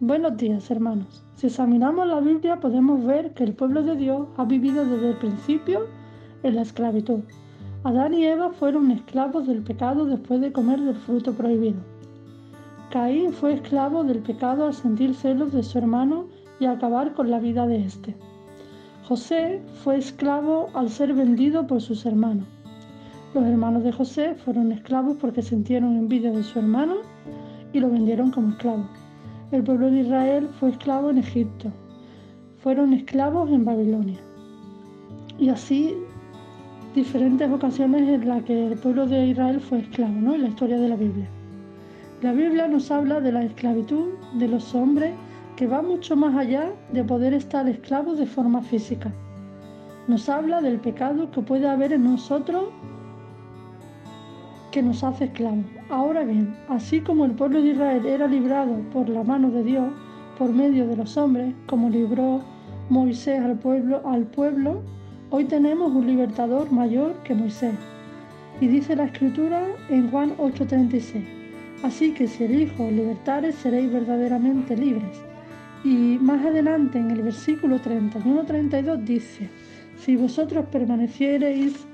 Buenos días, hermanos. Si examinamos la Biblia podemos ver que el pueblo de Dios ha vivido desde el principio en la esclavitud. Adán y Eva fueron esclavos del pecado después de comer del fruto prohibido. Caín fue esclavo del pecado al sentir celos de su hermano y acabar con la vida de éste. José fue esclavo al ser vendido por sus hermanos. Los hermanos de José fueron esclavos porque sintieron envidia de su hermano y lo vendieron como esclavo. El pueblo de Israel fue esclavo en Egipto. Fueron esclavos en Babilonia. Y así diferentes ocasiones en las que el pueblo de Israel fue esclavo, ¿no? En la historia de la Biblia. La Biblia nos habla de la esclavitud de los hombres que va mucho más allá de poder estar esclavos de forma física. Nos habla del pecado que puede haber en nosotros que nos hace esclavos. Ahora bien, así como el pueblo de Israel era librado por la mano de Dios, por medio de los hombres, como libró Moisés al pueblo, al pueblo, hoy tenemos un libertador mayor que Moisés. Y dice la escritura en Juan 8:36, así que si el Hijo libertare seréis verdaderamente libres. Y más adelante en el versículo 31-32 dice, si vosotros permaneciereis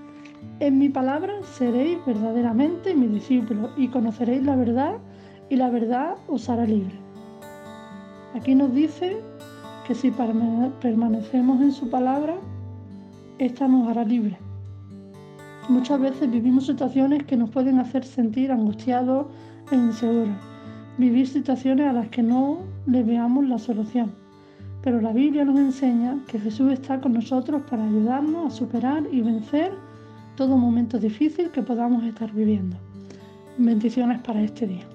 en mi palabra seréis verdaderamente mi discípulos y conoceréis la verdad y la verdad os hará libre. Aquí nos dice que si permanecemos en su palabra, esta nos hará libre. Muchas veces vivimos situaciones que nos pueden hacer sentir angustiados e inseguros, vivir situaciones a las que no le veamos la solución. Pero la Biblia nos enseña que Jesús está con nosotros para ayudarnos a superar y vencer todo momento difícil que podamos estar viviendo. Bendiciones para este día.